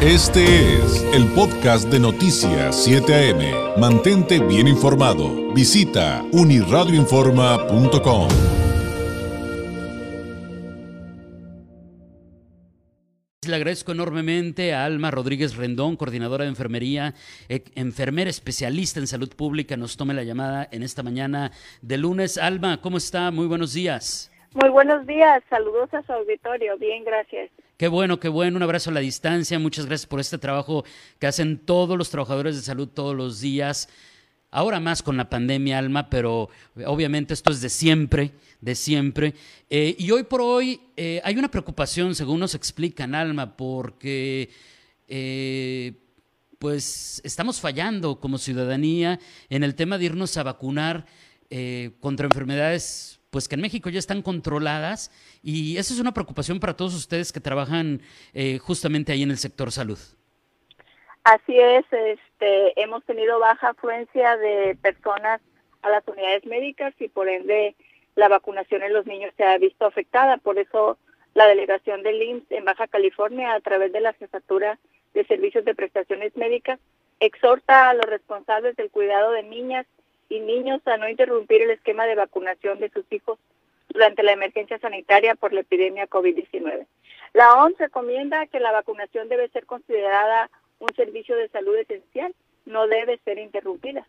Este es el podcast de Noticias 7 AM. Mantente bien informado. Visita uniradioinforma.com. Le agradezco enormemente a Alma Rodríguez Rendón, coordinadora de enfermería, eh, enfermera especialista en salud pública. Nos tome la llamada en esta mañana de lunes. Alma, ¿cómo está? Muy buenos días. Muy buenos días, saludos a su auditorio. Bien, gracias. Qué bueno, qué bueno. Un abrazo a la distancia. Muchas gracias por este trabajo que hacen todos los trabajadores de salud todos los días. Ahora más con la pandemia, Alma, pero obviamente esto es de siempre, de siempre. Eh, y hoy por hoy eh, hay una preocupación, según nos explican, Alma, porque eh, pues estamos fallando como ciudadanía en el tema de irnos a vacunar contra enfermedades pues que en México ya están controladas y eso es una preocupación para todos ustedes que trabajan eh, justamente ahí en el sector salud. Así es, este, hemos tenido baja afluencia de personas a las unidades médicas y por ende la vacunación en los niños se ha visto afectada. Por eso la delegación del IMSS en Baja California, a través de la Jefatura de Servicios de Prestaciones Médicas, exhorta a los responsables del cuidado de niñas y niños a no interrumpir el esquema de vacunación de sus hijos durante la emergencia sanitaria por la epidemia COVID-19. La OMS recomienda que la vacunación debe ser considerada un servicio de salud esencial, no debe ser interrumpida.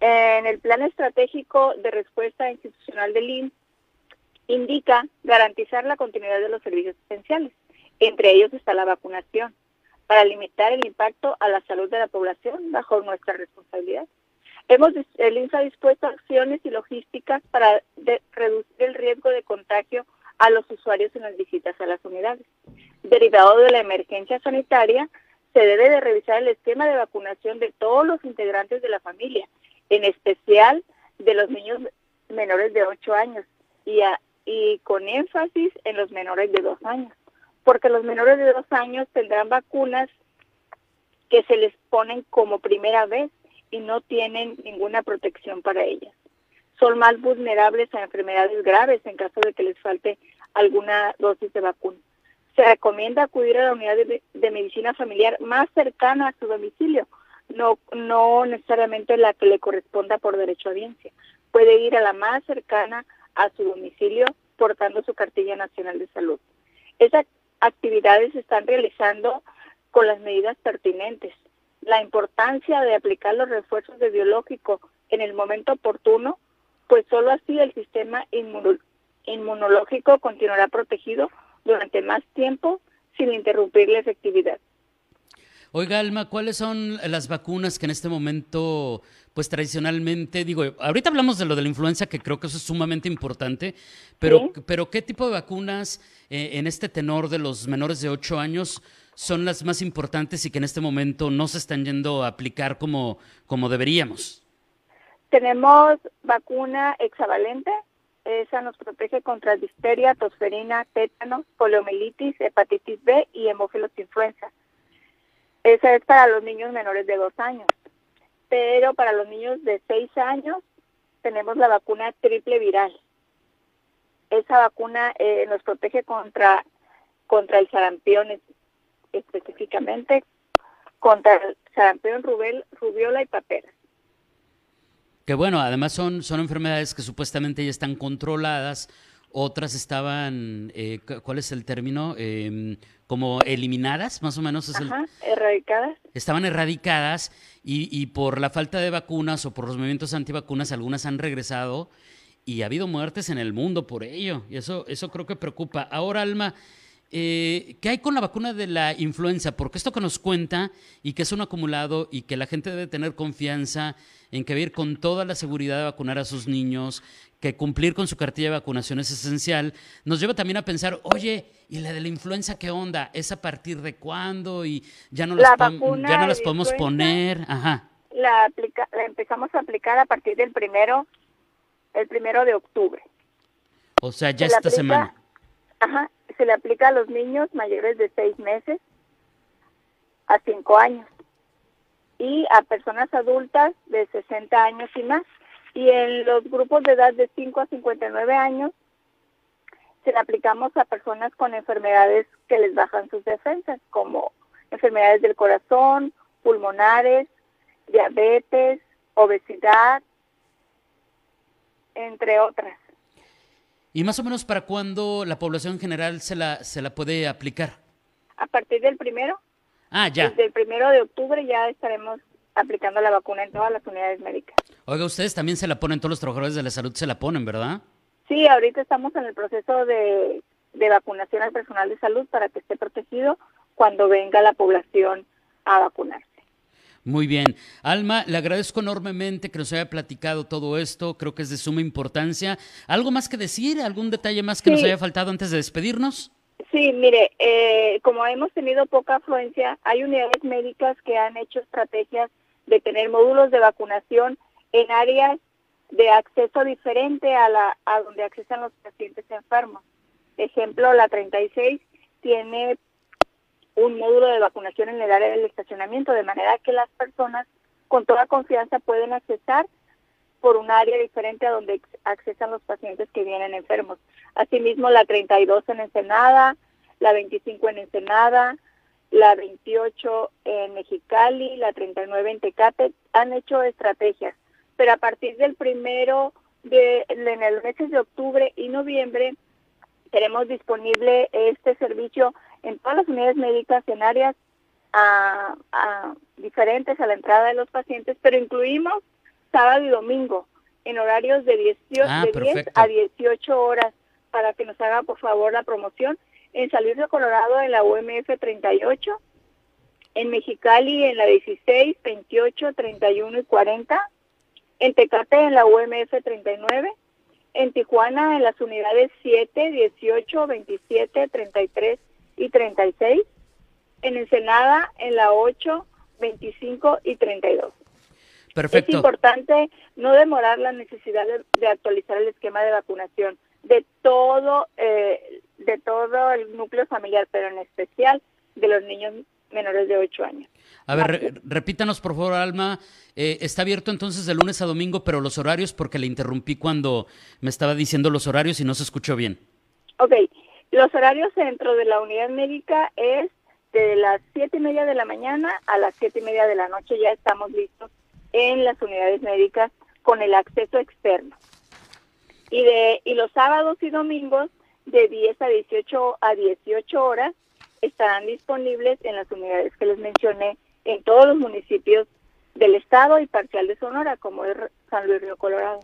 En el plan estratégico de respuesta institucional del INS indica garantizar la continuidad de los servicios esenciales. Entre ellos está la vacunación, para limitar el impacto a la salud de la población bajo nuestra responsabilidad. Hemos, el INSA ha dispuesto acciones y logísticas para reducir el riesgo de contagio a los usuarios en las visitas a las unidades. Derivado de la emergencia sanitaria, se debe de revisar el esquema de vacunación de todos los integrantes de la familia, en especial de los niños menores de 8 años y, y con énfasis en los menores de 2 años, porque los menores de 2 años tendrán vacunas que se les ponen como primera vez y no tienen ninguna protección para ellas. Son más vulnerables a enfermedades graves en caso de que les falte alguna dosis de vacuna. Se recomienda acudir a la unidad de, medicina familiar más cercana a su domicilio, no, no necesariamente la que le corresponda por derecho a audiencia. Puede ir a la más cercana a su domicilio portando su cartilla nacional de salud. Esas actividades se están realizando con las medidas pertinentes la importancia de aplicar los refuerzos de biológico en el momento oportuno, pues solo así el sistema inmunológico continuará protegido durante más tiempo sin interrumpir la efectividad. Oiga, Alma, ¿cuáles son las vacunas que en este momento, pues tradicionalmente, digo, ahorita hablamos de lo de la influenza, que creo que eso es sumamente importante, pero, pero ¿qué tipo de vacunas eh, en este tenor de los menores de 8 años son las más importantes y que en este momento no se están yendo a aplicar como, como deberíamos? Tenemos vacuna hexavalente, esa nos protege contra difteria, tosferina, tétanos, poliomielitis, hepatitis B y hemófilos influenza. Esa es para los niños menores de dos años. Pero para los niños de seis años tenemos la vacuna triple viral. Esa vacuna eh, nos protege contra, contra el sarampión, específicamente contra el sarampión, rubel, rubiola y papera. Que bueno, además son, son enfermedades que supuestamente ya están controladas, otras estaban, eh, ¿cuál es el término? Em, como eliminadas, más o menos. Es Ajá, erradicadas. Estaban erradicadas y, y, por la falta de vacunas o por los movimientos antivacunas, algunas han regresado y ha habido muertes en el mundo por ello. Y eso, eso creo que preocupa. Ahora, Alma, eh, ¿qué hay con la vacuna de la influenza? Porque esto que nos cuenta y que es un acumulado y que la gente debe tener confianza en que va a ir con toda la seguridad de vacunar a sus niños, que cumplir con su cartilla de vacunación es esencial, nos lleva también a pensar, oye, ¿y la de la influenza qué onda? ¿Es a partir de cuándo? Y ya no las, ya no las podemos poner. Ajá. La, la empezamos a aplicar a partir del primero, el primero de octubre. O sea, ya esta semana. Ajá, se le aplica a los niños mayores de 6 meses a 5 años y a personas adultas de 60 años y más. Y en los grupos de edad de 5 a 59 años se le aplicamos a personas con enfermedades que les bajan sus defensas, como enfermedades del corazón, pulmonares, diabetes, obesidad, entre otras. ¿Y más o menos para cuándo la población general se la, se la puede aplicar? A partir del primero. Ah, ya. Desde el primero de octubre ya estaremos aplicando la vacuna en todas las unidades médicas. Oiga, ustedes también se la ponen, todos los trabajadores de la salud se la ponen, ¿verdad? Sí, ahorita estamos en el proceso de, de vacunación al personal de salud para que esté protegido cuando venga la población a vacunarse. Muy bien. Alma, le agradezco enormemente que nos haya platicado todo esto. Creo que es de suma importancia. ¿Algo más que decir? ¿Algún detalle más que nos haya faltado antes de despedirnos? Sí, mire, eh, como hemos tenido poca afluencia, hay unidades médicas que han hecho estrategias de tener módulos de vacunación en áreas de acceso diferente a, la, a donde accesan los pacientes enfermos. Ejemplo, la 36 tiene un módulo de vacunación en el área del estacionamiento, de manera que las personas con toda confianza pueden accesar por un área diferente a donde accesan los pacientes que vienen enfermos. Asimismo, la 32 en Ensenada, la 25 en Ensenada, la 28 en Mexicali, la 39 en Tecate, han hecho estrategias. Pero a partir del primero de, en el meses de octubre y noviembre, tenemos disponible este servicio en todas las unidades médicas en áreas a, diferentes a la entrada de los pacientes, pero incluimos sábado y domingo en horarios de, 18, ah, de 10 a 18 horas para que nos haga por favor la promoción en San Luis de Colorado en la UMF 38, en Mexicali en la 16, 28, 31 y 40, en Tecate en la UMF 39, en Tijuana en las unidades 7, 18, 27, 33 y 36, en Ensenada en la 8, 25 y 32. Perfecto. Es importante no demorar la necesidad de, actualizar el esquema de vacunación de todo, eh, de todo el núcleo familiar, pero en especial de los niños menores de 8 años. A ver, repítanos por favor, Alma. Eh, está abierto entonces de lunes a domingo, pero los horarios, porque le interrumpí cuando me estaba diciendo los horarios y no se escuchó bien. Ok, los horarios dentro de la unidad médica es de las siete y media de la mañana a las siete y media de la noche. Ya estamos listos en las unidades médicas con el acceso externo. Y, de, y los sábados y domingos de 10 a 18 a 18 horas estarán disponibles en las unidades que les mencioné en todos los municipios del estado y parcial de Sonora, como es San Luis Río Colorado.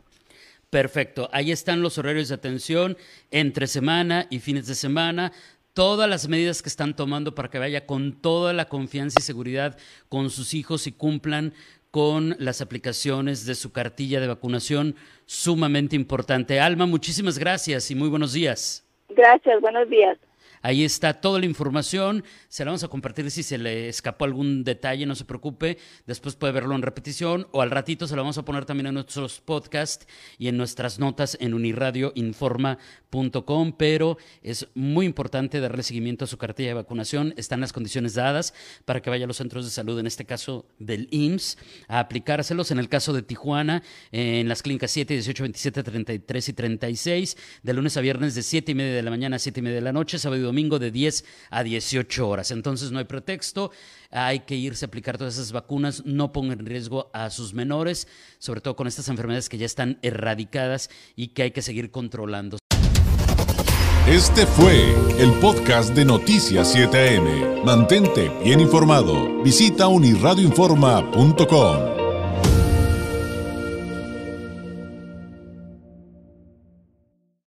Perfecto, ahí están los horarios de atención entre semana y fines de semana todas las medidas que están tomando para que vaya con toda la confianza y seguridad con sus hijos y cumplan con las aplicaciones de su cartilla de vacunación sumamente importante. Alma, muchísimas gracias y muy buenos días. Gracias, buenos días. Ahí está toda la información. Se la vamos a compartir si se le escapó algún detalle, no se preocupe. Después puede verlo en repetición o al ratito se lo vamos a poner también en nuestros podcasts y en nuestras notas en unirradioinforma.com. Pero es muy importante darle seguimiento a su cartilla de vacunación. Están las condiciones dadas para que vaya a los centros de salud, en este caso del IMSS, a aplicárselos. En el caso de Tijuana, en las clínicas 7, 18, 27, 33 y 36, de lunes a viernes de 7 y media de la mañana a 7 y media de la noche, sábado y domingo de 10 a 18 horas. Entonces no hay pretexto, hay que irse a aplicar todas esas vacunas, no pongan en riesgo a sus menores, sobre todo con estas enfermedades que ya están erradicadas y que hay que seguir controlando. Este fue el podcast de Noticias 7am. Mantente bien informado. Visita unirradioinforma.com.